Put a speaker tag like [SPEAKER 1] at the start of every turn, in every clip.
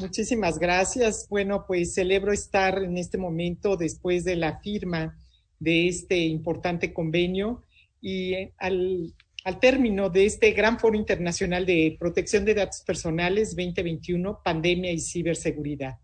[SPEAKER 1] Muchísimas gracias. Bueno, pues celebro estar en este momento después de la firma de este importante convenio y al, al término de este gran foro internacional de protección de datos personales 2021, pandemia y ciberseguridad.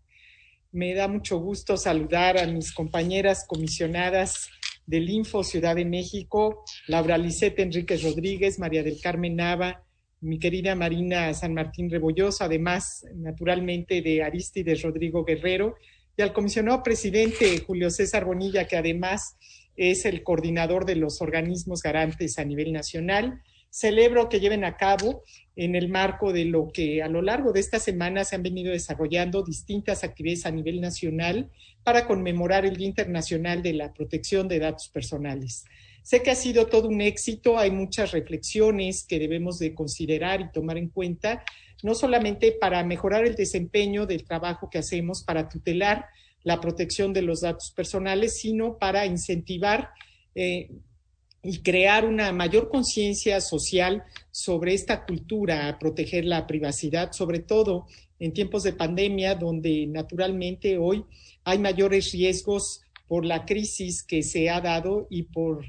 [SPEAKER 1] Me da mucho gusto saludar a mis compañeras comisionadas del Info Ciudad de México, Laura Lisette Enríquez Rodríguez, María del Carmen Nava, mi querida Marina San Martín Rebolloso, además, naturalmente, de Aristides Rodrigo Guerrero, y al comisionado presidente Julio César Bonilla, que además es el coordinador de los organismos garantes a nivel nacional. Celebro que lleven a cabo en el marco de lo que a lo largo de esta semana se han venido desarrollando distintas actividades a nivel nacional para conmemorar el Día Internacional de la Protección de Datos Personales. Sé que ha sido todo un éxito, hay muchas reflexiones que debemos de considerar y tomar en cuenta, no solamente para mejorar el desempeño del trabajo que hacemos para tutelar la protección de los datos personales, sino para incentivar eh, y crear una mayor conciencia social sobre esta cultura, a proteger la privacidad, sobre todo en tiempos de pandemia, donde naturalmente hoy hay mayores riesgos por la crisis que se ha dado y por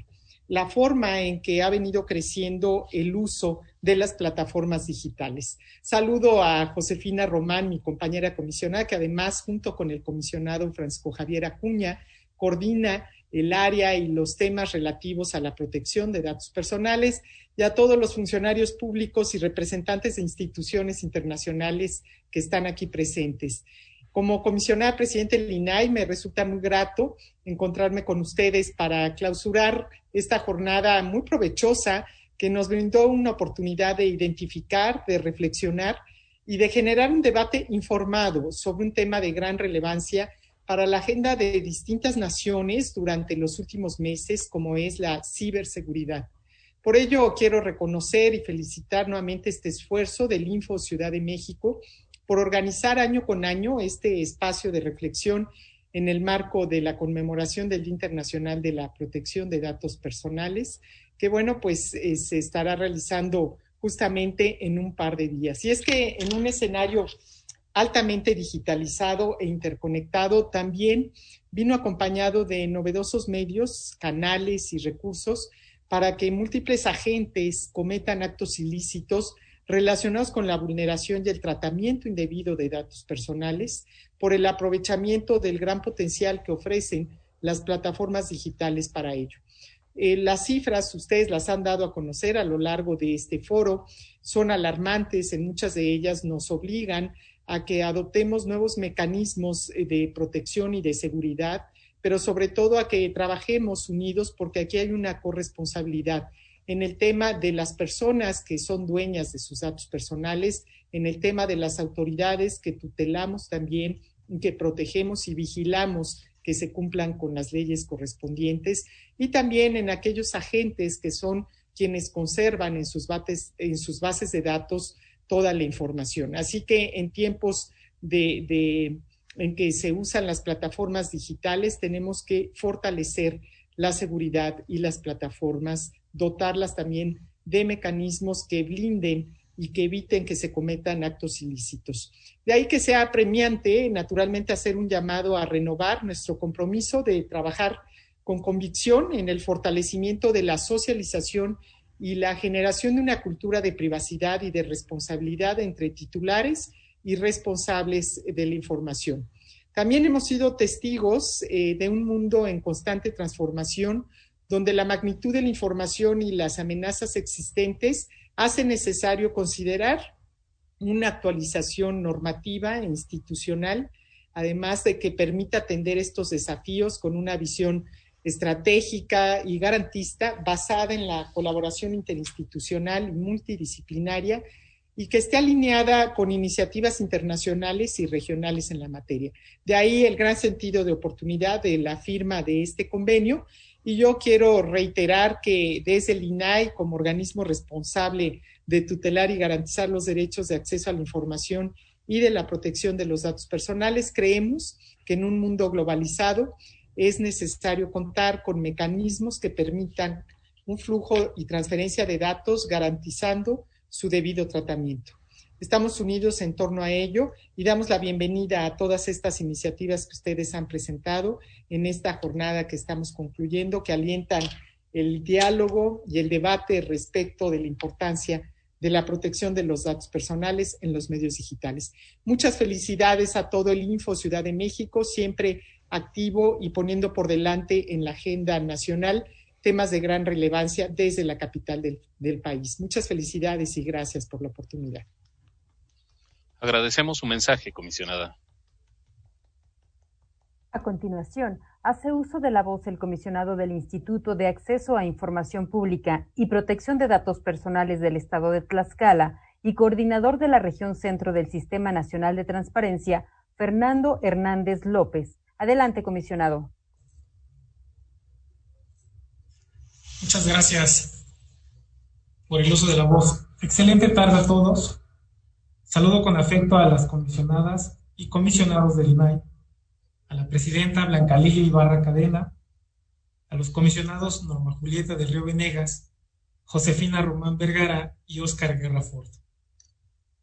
[SPEAKER 1] la forma en que ha venido creciendo el uso de las plataformas digitales. Saludo a Josefina Román, mi compañera comisionada, que además, junto con el comisionado Francisco Javier Acuña, coordina el área y los temas relativos a la protección de datos personales y a todos los funcionarios públicos y representantes de instituciones internacionales que están aquí presentes. Como comisionada presidente del INAI, me resulta muy grato encontrarme con ustedes para clausurar esta jornada muy provechosa que nos brindó una oportunidad de identificar, de reflexionar y de generar un debate informado sobre un tema de gran relevancia para la agenda de distintas naciones durante los últimos meses, como es la ciberseguridad. Por ello, quiero reconocer y felicitar nuevamente este esfuerzo del Info Ciudad de México por organizar año con año este espacio de reflexión en el marco de la conmemoración del Día Internacional de la Protección de Datos Personales, que bueno, pues eh, se estará realizando justamente en un par de días. Y es que en un escenario altamente digitalizado e interconectado, también vino acompañado de novedosos medios, canales y recursos para que múltiples agentes cometan actos ilícitos relacionados con la vulneración y el tratamiento indebido de datos personales por el aprovechamiento del gran potencial que ofrecen las plataformas digitales para ello. Eh, las cifras, ustedes las han dado a conocer a lo largo de este foro, son alarmantes, en muchas de ellas nos obligan a que adoptemos nuevos mecanismos eh, de protección y de seguridad, pero sobre todo a que trabajemos unidos porque aquí hay una corresponsabilidad en el tema de las personas que son dueñas de sus datos personales, en el tema de las autoridades que tutelamos también, que protegemos y vigilamos que se cumplan con las leyes correspondientes, y también en aquellos agentes que son quienes conservan en sus, en sus bases de datos toda la información. Así que en tiempos de, en que se usan las plataformas digitales, tenemos que fortalecer la seguridad y las plataformas dotarlas también de mecanismos que blinden y que eviten que se cometan actos ilícitos. De ahí que sea premiante, naturalmente, hacer un llamado a renovar nuestro compromiso de trabajar con convicción en el fortalecimiento de la socialización y la generación de una cultura de privacidad y de responsabilidad entre titulares y responsables de la información. También hemos sido testigos eh, de un mundo en constante transformación donde la magnitud de la información y las amenazas existentes hace necesario considerar una actualización normativa e institucional, además de que permita atender estos desafíos con una visión estratégica y garantista basada en la colaboración interinstitucional y multidisciplinaria y que esté alineada con iniciativas internacionales y regionales en la materia. De ahí el gran sentido de oportunidad de la firma de este convenio y yo quiero reiterar que desde el INAI, como organismo responsable de tutelar y garantizar los derechos de acceso a la información y de la protección de los datos personales, creemos que en un mundo globalizado es necesario contar con mecanismos que permitan un flujo y transferencia de datos garantizando su debido tratamiento. Estamos unidos en torno a ello y damos la bienvenida a todas estas iniciativas que ustedes han presentado en esta jornada que estamos concluyendo, que alientan el diálogo y el debate respecto de la importancia de la protección de los datos personales en los medios digitales. Muchas felicidades a todo el Info Ciudad de México, siempre activo y poniendo por delante en la agenda nacional temas de gran relevancia desde la capital del, del país. Muchas felicidades y gracias por la oportunidad.
[SPEAKER 2] Agradecemos su mensaje, comisionada.
[SPEAKER 3] A continuación, hace uso de la voz el comisionado del Instituto de Acceso a Información Pública y Protección de Datos Personales del Estado de Tlaxcala y coordinador de la región centro del Sistema Nacional de Transparencia, Fernando Hernández López. Adelante, comisionado.
[SPEAKER 4] Muchas gracias por el uso de la voz. Excelente tarde a todos. Saludo con afecto a las comisionadas y comisionados del INAI a la presidenta Blanca Lilia Ibarra Cadena, a los comisionados Norma Julieta del Río Venegas, Josefina Román Vergara y Óscar Guerra Ford.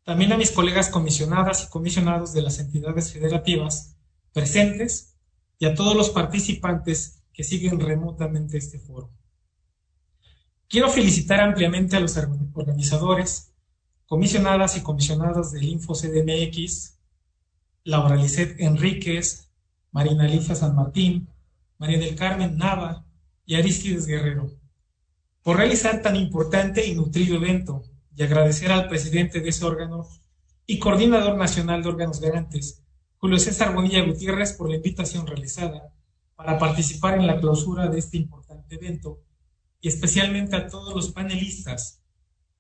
[SPEAKER 4] También a mis colegas comisionadas y comisionados de las entidades federativas presentes y a todos los participantes que siguen remotamente este foro. Quiero felicitar ampliamente a los organizadores, comisionadas y comisionados del Info CDMX, Laura Lisset Enríquez, Marina Alicia San Martín, María del Carmen Nava y Aristides Guerrero, por realizar tan importante y nutrido evento y agradecer al presidente de ese órgano y coordinador nacional de órganos garantes, Julio César Bonilla Gutiérrez, por la invitación realizada para participar en la clausura de este importante evento y especialmente a todos los panelistas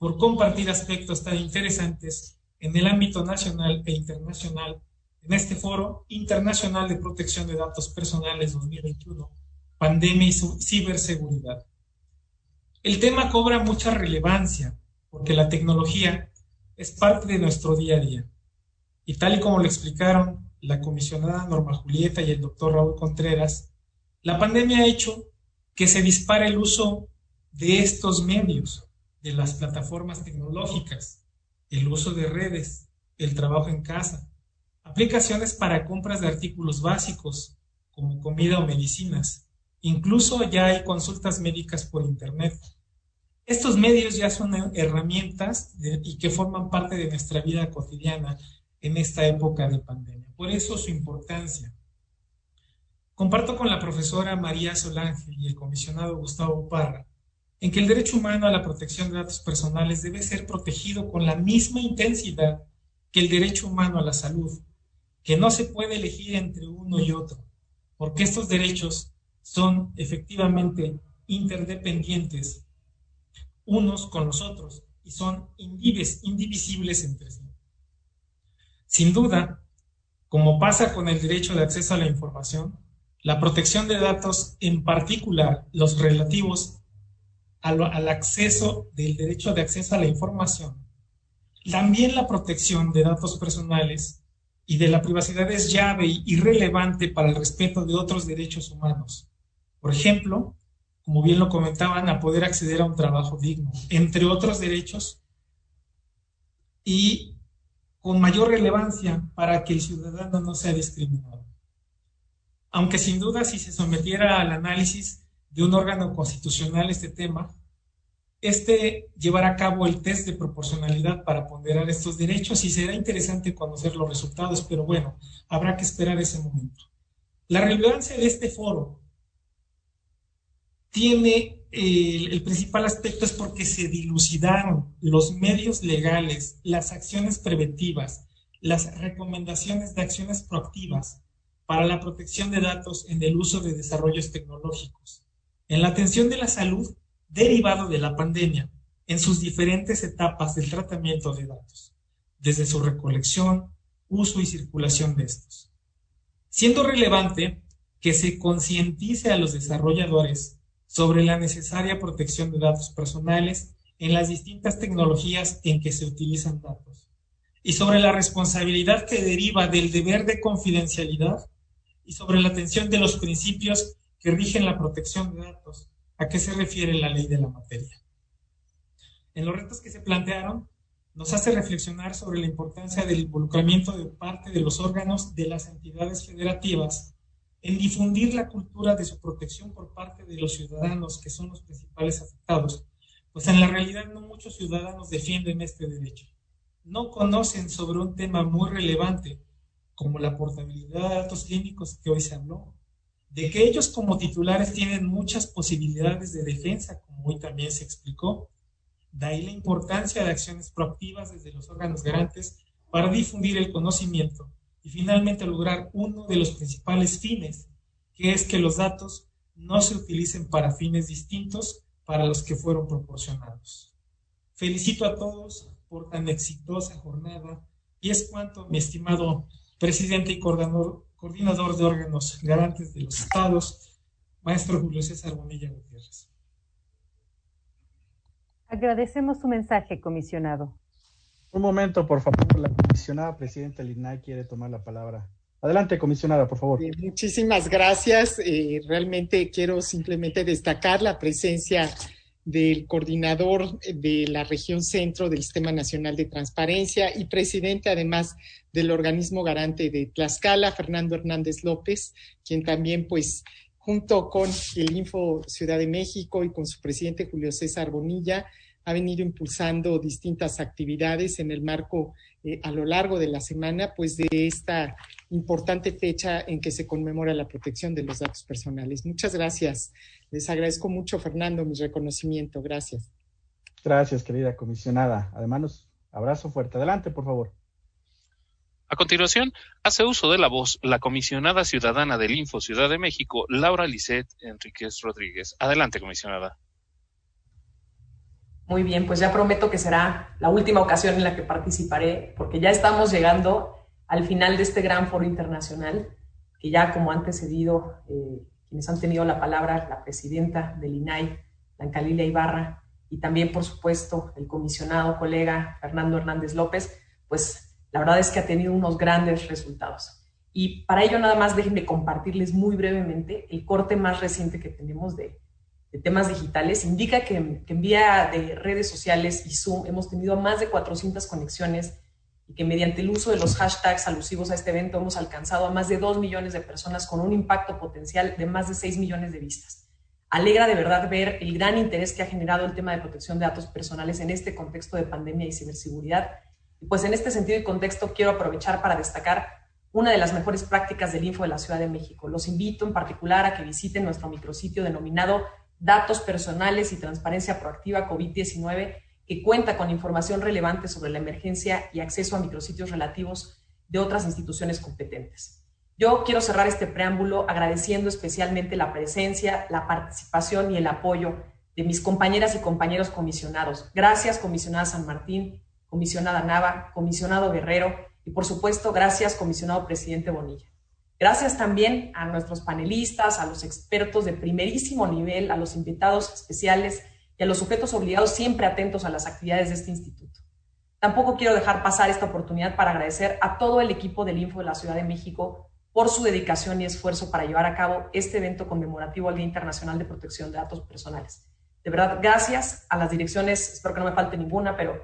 [SPEAKER 4] por compartir aspectos tan interesantes en el ámbito nacional e internacional en este foro internacional de protección de datos personales 2021, pandemia y ciberseguridad. El tema cobra mucha relevancia porque la tecnología es parte de nuestro día a día. Y tal y como lo explicaron la comisionada Norma Julieta y el doctor Raúl Contreras, la pandemia ha hecho que se dispare el uso de estos medios, de las plataformas tecnológicas, el uso de redes, el trabajo en casa, aplicaciones para compras de artículos básicos como comida o medicinas. Incluso ya hay consultas médicas por Internet. Estos medios ya son herramientas y que forman parte de nuestra vida cotidiana en esta época de pandemia. Por eso su importancia. Comparto con la profesora María Solange y el comisionado Gustavo Parra en que el derecho humano a la protección de datos personales debe ser protegido con la misma intensidad que el derecho humano a la salud, que no se puede elegir entre uno y otro, porque estos derechos son efectivamente interdependientes unos con los otros y son indivisibles entre sí. Sin duda, como pasa con el derecho de acceso a la información, la protección de datos, en particular los relativos al, acceso del derecho de acceso a la información, también la protección de datos personales y de la privacidad es llave y relevante para el respeto de otros derechos humanos. Por ejemplo, como bien lo comentaban, a poder acceder a un trabajo digno, entre otros derechos, y con mayor relevancia para que el ciudadano no sea discriminado. Aunque sin duda si se sometiera al análisis de un órgano constitucional este tema, este llevará a cabo el test de proporcionalidad para ponderar estos derechos y será interesante conocer los resultados, pero bueno, habrá que esperar ese momento. La relevancia de este foro tiene el, el principal aspecto es porque se dilucidaron los medios legales, las acciones preventivas, las recomendaciones de acciones proactivas para la protección de datos en el uso de desarrollos tecnológicos, en la atención de la salud derivado de la pandemia en sus diferentes etapas del tratamiento de datos, desde su recolección, uso y circulación de estos. Siendo relevante que se concientice a los desarrolladores sobre la necesaria protección de datos personales en las distintas tecnologías en que se utilizan datos y sobre la responsabilidad que deriva del deber de confidencialidad y sobre la atención de los principios que rigen la protección de datos ¿A qué se refiere la ley de la materia? En los retos que se plantearon, nos hace reflexionar sobre la importancia del involucramiento de parte de los órganos de las entidades federativas en difundir la cultura de su protección por parte de los ciudadanos que son los principales afectados, pues en la realidad no muchos ciudadanos defienden este derecho. No conocen sobre un tema muy relevante como la portabilidad de datos clínicos que hoy se habló, de que ellos como titulares tienen muchas posibilidades de defensa, como hoy también se explicó. De ahí la importancia de acciones proactivas desde los órganos garantes para difundir el conocimiento y finalmente lograr uno de los principales fines, que es que los datos no se utilicen para fines distintos para los que fueron proporcionados. Felicito a todos por tan exitosa jornada y es cuanto, mi estimado presidente y coordinador, coordinador de órganos garantes de los estados, maestro Julio César Bonilla Gutiérrez.
[SPEAKER 3] Agradecemos su mensaje, comisionado.
[SPEAKER 2] Un momento, por favor, la comisionada presidenta del quiere tomar la palabra. Adelante, comisionada, por favor.
[SPEAKER 1] muchísimas gracias. Eh, realmente quiero simplemente destacar la presencia del coordinador de la región centro del Sistema Nacional de Transparencia y presidente además del organismo garante de Tlaxcala, Fernando Hernández López, quien también pues junto con el Info Ciudad de México y con su presidente Julio César Bonilla, ha venido impulsando distintas actividades en el marco eh, a lo largo de la semana, pues de esta importante fecha en que se conmemora la protección de los datos personales. Muchas gracias. Les agradezco mucho, Fernando, mi reconocimiento. Gracias.
[SPEAKER 2] Gracias, querida comisionada. Además, abrazo fuerte. Adelante, por favor.
[SPEAKER 5] A continuación, hace uso de la voz la comisionada ciudadana del Info Ciudad de México, Laura Lisset Enríquez Rodríguez. Adelante, comisionada.
[SPEAKER 6] Muy bien, pues ya prometo que será la última ocasión en la que participaré, porque ya estamos llegando al final de este gran foro internacional, que ya como han antecedido eh, quienes han tenido la palabra, la presidenta del INAI, Blanca Lilia Ibarra, y también, por supuesto, el comisionado colega Fernando Hernández López, pues la verdad es que ha tenido unos grandes resultados. Y para ello nada más déjenme compartirles muy brevemente el corte más reciente que tenemos de, de temas digitales. Indica que, que en vía de redes sociales y Zoom hemos tenido más de 400 conexiones y que mediante el uso de los hashtags alusivos a este evento hemos alcanzado a más de 2 millones de personas con un impacto potencial de más de 6 millones de vistas. Alegra de verdad ver el gran interés que ha generado el tema de protección de datos personales en este contexto de pandemia y ciberseguridad. Y pues en este sentido y contexto quiero aprovechar para destacar una de las mejores prácticas del Info de la Ciudad de México. Los invito en particular a que visiten nuestro micrositio denominado Datos Personales y Transparencia Proactiva COVID-19 que cuenta con información relevante sobre la emergencia y acceso a micrositios relativos de otras instituciones competentes. Yo quiero cerrar este preámbulo agradeciendo especialmente la presencia, la participación y el apoyo de mis compañeras y compañeros comisionados. Gracias, comisionada San Martín, comisionada Nava, comisionado Guerrero y, por supuesto, gracias, comisionado presidente Bonilla. Gracias también a nuestros panelistas, a los expertos de primerísimo nivel, a los invitados especiales y a los sujetos obligados siempre atentos a las actividades de este instituto. Tampoco quiero dejar pasar esta oportunidad para agradecer a todo el equipo del Info de la Ciudad de México por su dedicación y esfuerzo para llevar a cabo este evento conmemorativo al Día Internacional de Protección de Datos Personales. De verdad, gracias a las direcciones, espero que no me falte ninguna, pero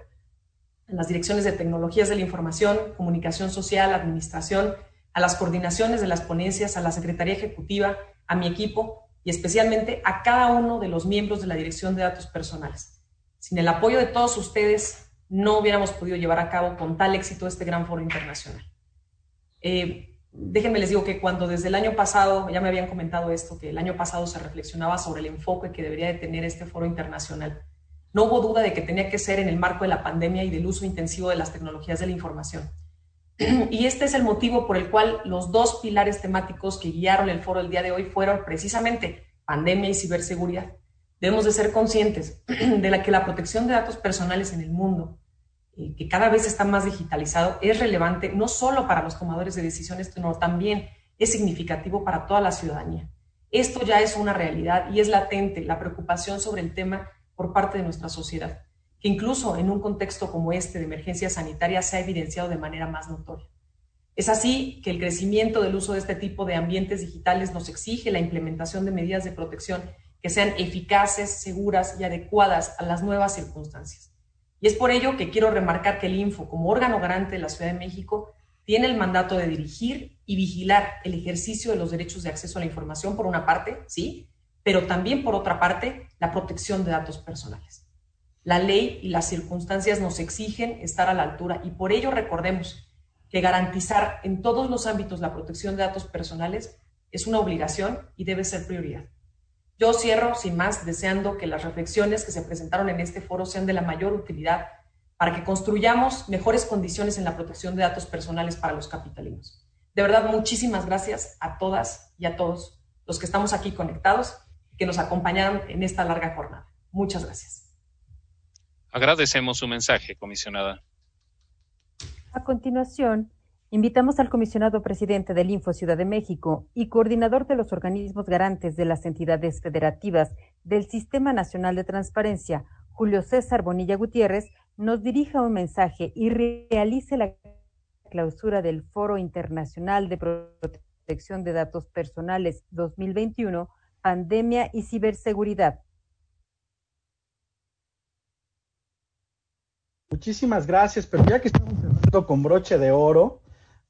[SPEAKER 6] a las direcciones de tecnologías de la información, comunicación social, administración, a las coordinaciones de las ponencias, a la Secretaría Ejecutiva, a mi equipo y especialmente a cada uno de los miembros de la Dirección de Datos Personales. Sin el apoyo de todos ustedes, no hubiéramos podido llevar a cabo con tal éxito este gran foro internacional. Eh, déjenme les digo que cuando desde el año pasado, ya me habían comentado esto, que el año pasado se reflexionaba sobre el enfoque que debería de tener este foro internacional, no hubo duda de que tenía que ser en el marco de la pandemia y del uso intensivo de las tecnologías de la información. Y este es el motivo por el cual los dos pilares temáticos que guiaron el foro el día de hoy fueron precisamente pandemia y ciberseguridad. Debemos de ser conscientes de que la protección de datos personales en el mundo, eh, que cada vez está más digitalizado, es relevante no solo para los tomadores de decisiones, sino también es significativo para toda la ciudadanía. Esto ya es una realidad y es latente la preocupación sobre el tema por parte de nuestra sociedad incluso en un contexto como este de emergencia sanitaria se ha evidenciado de manera más notoria. Es así que el crecimiento del uso de este tipo de ambientes digitales nos exige la implementación de medidas de protección que sean eficaces, seguras y adecuadas a las nuevas circunstancias. Y es por ello que quiero remarcar que el Info, como órgano garante de la Ciudad de México, tiene el mandato de dirigir y vigilar el ejercicio de los derechos de acceso a la información, por una parte, sí, pero también por otra parte, la protección de datos personales. La ley y las circunstancias nos exigen estar a la altura y por ello recordemos que garantizar en todos los ámbitos la protección de datos personales es una obligación y debe ser prioridad. Yo cierro sin más deseando que las reflexiones que se presentaron en este foro sean de la mayor utilidad para que construyamos mejores condiciones en la protección de datos personales para los capitalinos. De verdad, muchísimas gracias a todas y a todos los que estamos aquí conectados y que nos acompañaron en esta larga jornada. Muchas gracias.
[SPEAKER 5] Agradecemos su mensaje, comisionada.
[SPEAKER 3] A continuación, Invitamos al comisionado presidente del Info Ciudad de México y coordinador de los organismos garantes de las entidades federativas del Sistema Nacional de Transparencia, Julio César Bonilla Gutiérrez, nos dirija un mensaje y realice la clausura del Foro Internacional de Protección de Datos Personales 2021, Pandemia y Ciberseguridad.
[SPEAKER 2] Muchísimas gracias, pero ya que estamos cerrando con broche de oro,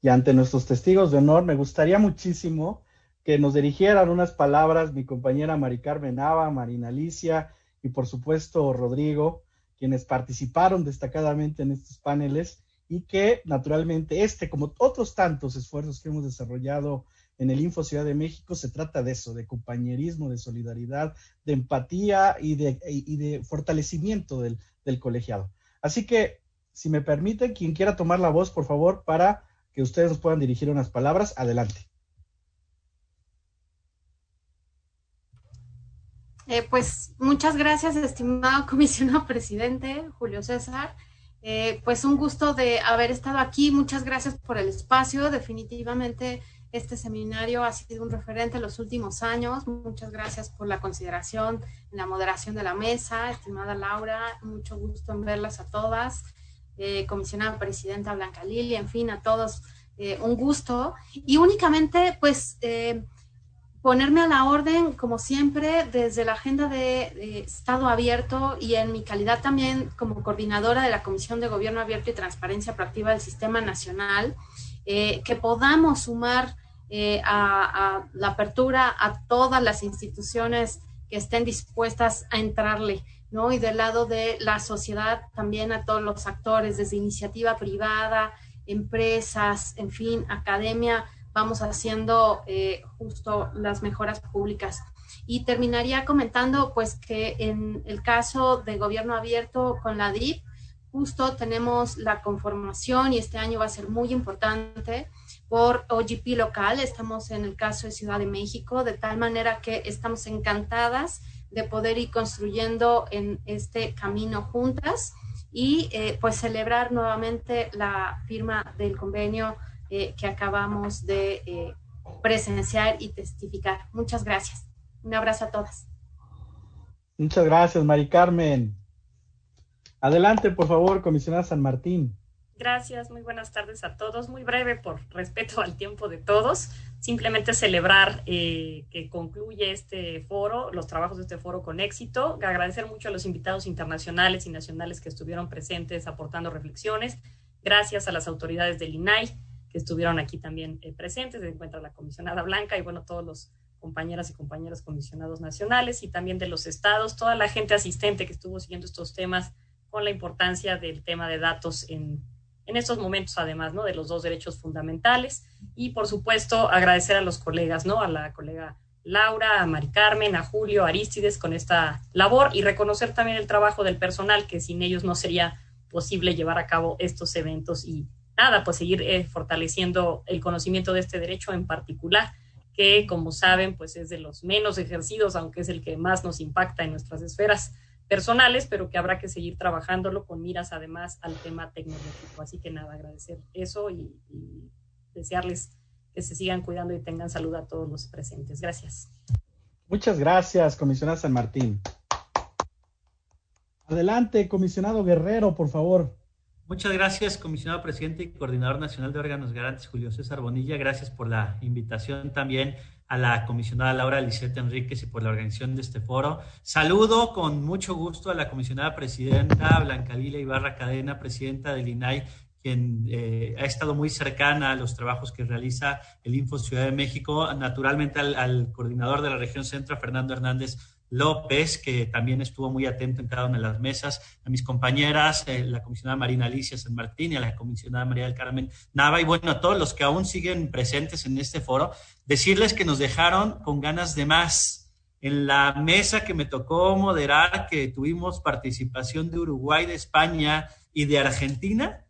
[SPEAKER 2] y ante nuestros testigos de honor, me gustaría muchísimo que nos dirigieran unas palabras mi compañera Mari Carmen Nava, Marina Alicia y por supuesto Rodrigo, quienes participaron destacadamente en estos paneles y que naturalmente este, como otros tantos esfuerzos que hemos desarrollado en el Info Ciudad de México, se trata de eso, de compañerismo, de solidaridad, de empatía y de, y de fortalecimiento del, del colegiado. Así que, si me permite, quien quiera tomar la voz, por favor, para que ustedes nos puedan dirigir unas palabras. Adelante.
[SPEAKER 7] Eh, pues muchas gracias, estimado comisionado presidente Julio César. Eh, pues un gusto de haber estado aquí. Muchas gracias por el espacio. Definitivamente este seminario ha sido un referente en los últimos años. Muchas gracias por la consideración la moderación de la mesa, estimada Laura. Mucho gusto en verlas a todas eh, comisionada presidenta Blanca Lili, en fin, a todos eh, un gusto. Y únicamente, pues, eh, ponerme a la orden, como siempre, desde la agenda de, Estado Abierto y en mi calidad también como coordinadora de la Comisión de Gobierno Abierto y Transparencia Proactiva del Sistema Nacional, que podamos sumar a, a la apertura a todas las instituciones que estén dispuestas a entrarle ¿no? Y del lado de la sociedad también a todos los actores, desde iniciativa privada, empresas, en fin, academia, vamos haciendo eh, justo las mejoras públicas. Y terminaría comentando, pues, que en el caso de gobierno abierto con la DIP, justo tenemos la conformación y este año va a ser muy importante por OGP local. Estamos en el caso de Ciudad de México, de tal manera que estamos encantadas de poder ir construyendo en este camino juntas y eh, pues celebrar nuevamente la firma del convenio eh, que acabamos de eh, presenciar y testificar. Muchas gracias. Un abrazo a todas.
[SPEAKER 2] Muchas gracias, Mari Carmen. Adelante, por favor, comisionada San Martín.
[SPEAKER 8] Gracias, muy buenas tardes a todos. Muy breve por respeto al tiempo de todos. Simplemente celebrar eh, que concluye este foro, los trabajos de este foro con éxito. Agradecer mucho a los invitados internacionales y nacionales que estuvieron presentes aportando reflexiones. Gracias a las autoridades del INAI que estuvieron aquí también eh, presentes. Se encuentra la comisionada Blanca y bueno, todos los compañeras y compañeros comisionados nacionales y también de los estados, toda la gente asistente que estuvo siguiendo estos temas con la importancia del tema de datos en en estos momentos, además, ¿no? De los dos derechos fundamentales. Y, por supuesto, agradecer a los colegas, ¿no? A la colega Laura, a Mari Carmen, a Julio, a Aristides con esta labor y reconocer también el trabajo del personal, que sin ellos no sería posible llevar a cabo estos eventos y nada, pues seguir eh, fortaleciendo el conocimiento de este derecho en particular, que como saben, pues es de los menos ejercidos, aunque es el que más nos impacta en nuestras esferas personales, pero que habrá que seguir trabajándolo con miras además al tema tecnológico. Así que nada, agradecer eso y, desearles que se sigan cuidando y tengan salud a todos los presentes. Gracias.
[SPEAKER 2] Muchas gracias, comisionada San Martín. Adelante, comisionado Guerrero, por favor.
[SPEAKER 9] Muchas gracias, comisionado presidente y coordinador nacional de órganos garantes, Julio César Bonilla. Gracias por la invitación también a la comisionada Laura Lisette Enríquez y por la organización de este foro. Saludo con mucho gusto a la comisionada presidenta Blanca Lila Ibarra Cadena, presidenta del INAI, quien eh, ha estado muy cercana a los trabajos que realiza el Info Ciudad de México, naturalmente al, al coordinador de la región centro, Fernando Hernández López, que también estuvo muy atento en cada una de las mesas, a mis compañeras, eh, la comisionada Marina Alicia San Martín y a la comisionada María del Carmen Nava, y bueno, a todos los que aún siguen presentes en este foro, decirles que nos dejaron con ganas de más. En la mesa que me tocó moderar, que tuvimos participación de Uruguay, de España y de Argentina,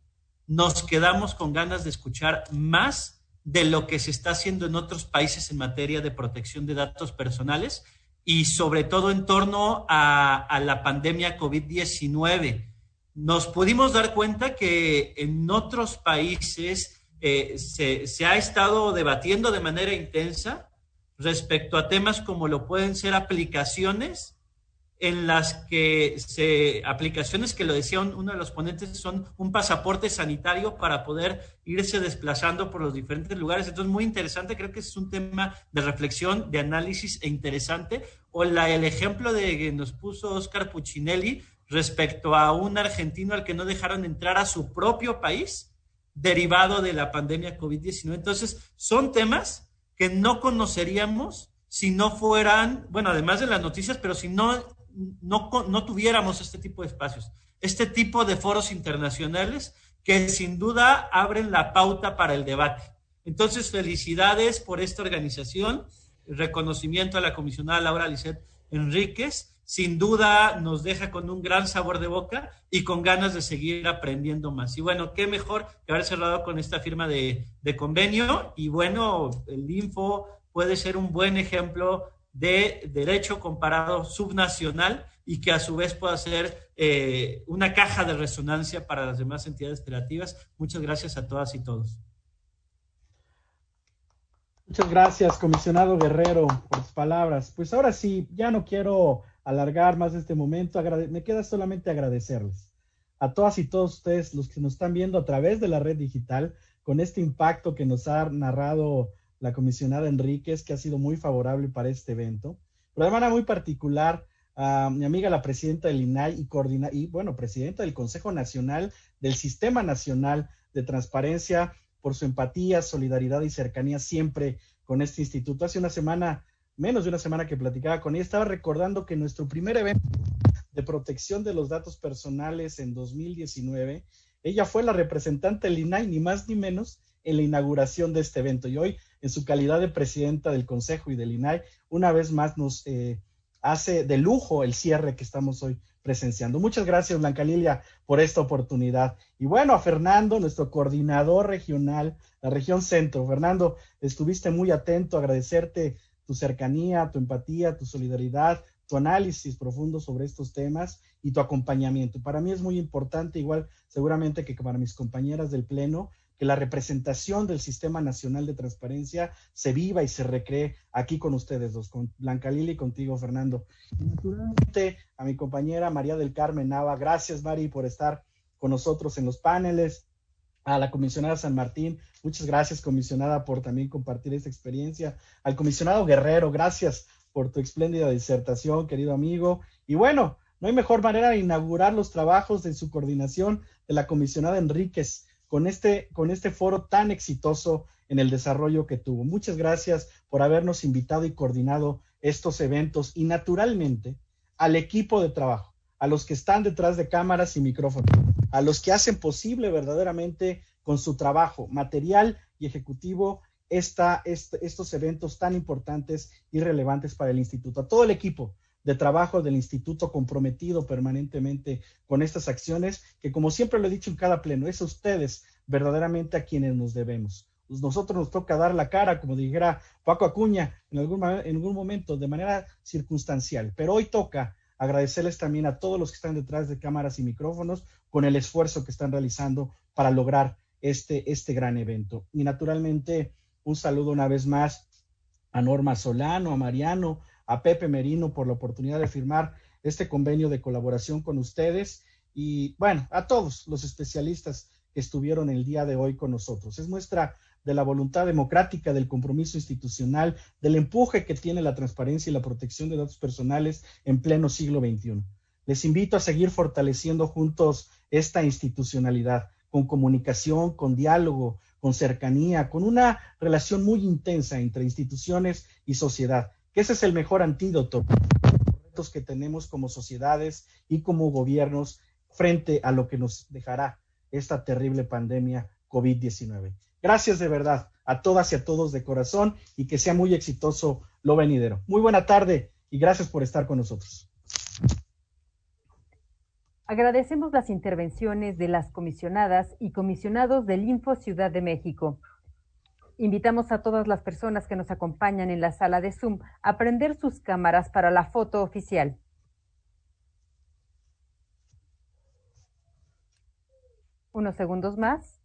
[SPEAKER 9] nos quedamos con ganas de escuchar más de lo que se está haciendo en otros países en materia de protección de datos personales y sobre todo en torno a, la pandemia COVID-19. Nos pudimos dar cuenta que en otros países eh, se, se ha estado debatiendo de manera intensa respecto a temas como lo pueden ser aplicaciones en las que se, aplicaciones que lo decía uno de los ponentes, son un pasaporte sanitario para poder irse desplazando por los diferentes lugares. Entonces, muy interesante, creo que es un tema de reflexión, de análisis e interesante. O la, el ejemplo de que nos puso Oscar Puccinelli respecto a un argentino al que no dejaron entrar a su propio país derivado de la pandemia COVID-19. Entonces, son temas que no conoceríamos si no fueran, bueno, además de las noticias, pero si no no, no tuviéramos este tipo de espacios, este tipo de foros internacionales que sin duda abren la pauta para el debate. Entonces, felicidades por esta organización, reconocimiento a la comisionada Laura Lisset Enríquez, sin duda nos deja con un gran sabor de boca y con ganas de seguir aprendiendo más. Y bueno, qué mejor que haber cerrado con esta firma de, de convenio y bueno, el Info puede ser un buen ejemplo de derecho comparado subnacional y que a su vez pueda ser eh, una caja de resonancia para las demás entidades federativas. Muchas gracias a todas y todos.
[SPEAKER 2] Muchas gracias, comisionado Guerrero, por sus palabras. Pues ahora sí, ya no quiero alargar más este momento. me queda solamente agradecerles a todas y todos ustedes, los que nos están viendo a través de la red digital, con este impacto que nos ha narrado la comisionada Enríquez, que ha sido muy favorable para este evento, pero de manera muy particular a mi amiga la presidenta del INAI y coordina y bueno, presidenta del Consejo Nacional del Sistema Nacional de Transparencia por su empatía, solidaridad y cercanía siempre con este instituto. Hace una semana, menos de una semana que platicaba con ella, estaba recordando que nuestro primer evento de protección de los datos personales en 2019, ella fue la representante del INAI, ni más ni menos, en la inauguración de este evento. Y hoy en su calidad de presidenta del Consejo y del INAI, una vez más nos eh, hace de lujo el cierre que estamos hoy presenciando. Muchas gracias, Blanca Lilia, por esta oportunidad. Y bueno, a Fernando, nuestro coordinador regional, la región centro. Fernando, estuviste muy atento, agradecerte tu cercanía, tu empatía, tu solidaridad, tu análisis profundo sobre estos temas y tu acompañamiento. Para mí es muy importante, igual seguramente que para mis compañeras del Pleno, que la representación del Sistema Nacional de Transparencia se viva y se recree aquí con ustedes dos, con Blanca Lili y contigo, Fernando. naturalmente, a mi compañera María del Carmen Nava, gracias, Mari, por estar con nosotros en los paneles. A la comisionada San Martín, muchas gracias, comisionada, por también compartir esta experiencia. Al comisionado Guerrero, gracias por tu espléndida disertación, querido amigo. Y bueno, no hay mejor manera de inaugurar los trabajos de su coordinación de la comisionada Enríquez con este, con este foro tan exitoso en el desarrollo que tuvo. Muchas gracias por habernos invitado y coordinado estos eventos y naturalmente al equipo de trabajo, a los que están detrás de cámaras y micrófonos, a los que hacen posible verdaderamente con su trabajo material y ejecutivo esta, estos eventos tan importantes y relevantes para el instituto. A todo el equipo, de trabajo del instituto comprometido permanentemente con estas acciones, que como siempre lo he dicho en cada pleno, es a ustedes verdaderamente a quienes nos debemos. Pues nosotros nos toca dar la cara, como dijera Paco Acuña en algún, en algún momento, de manera circunstancial, pero hoy toca agradecerles también a todos los que están detrás de cámaras y micrófonos con el esfuerzo que están realizando para lograr este, este gran evento. Y naturalmente, un saludo una vez más a Norma Solano, a Mariano, a Pepe Merino por la oportunidad de firmar este convenio de colaboración con ustedes y bueno, a todos los especialistas que estuvieron el día de hoy con nosotros. Es nuestra de la voluntad democrática, del compromiso institucional, del empuje que tiene la transparencia y la protección de datos personales en pleno siglo XXI. Les invito a seguir fortaleciendo juntos esta institucionalidad, con comunicación, con diálogo, con cercanía, con una relación muy intensa entre instituciones y sociedad, ese es el mejor antídoto que tenemos como sociedades y como gobiernos frente a lo que nos dejará esta terrible pandemia COVID-19. Gracias de verdad a todas y a todos de corazón y que sea muy exitoso lo venidero. Muy buena tarde y gracias por estar con nosotros.
[SPEAKER 3] Agradecemos las intervenciones de las comisionadas y comisionados del Info Ciudad de México. Invitamos a todas las personas que nos acompañan en la sala de Zoom a prender sus cámaras para la foto oficial. Unos segundos más.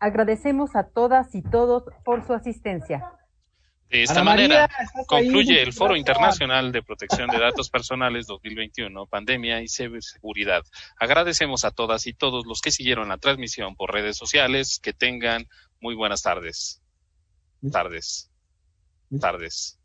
[SPEAKER 3] Agradecemos a todas y todos por su asistencia.
[SPEAKER 5] De esta manera concluye el Foro Internacional de Protección de Datos Personales 2021, Pandemia y Seguridad. Agradecemos a todas y todos los que siguieron la transmisión por redes sociales. Que tengan muy buenas tardes. Tardes. Tardes.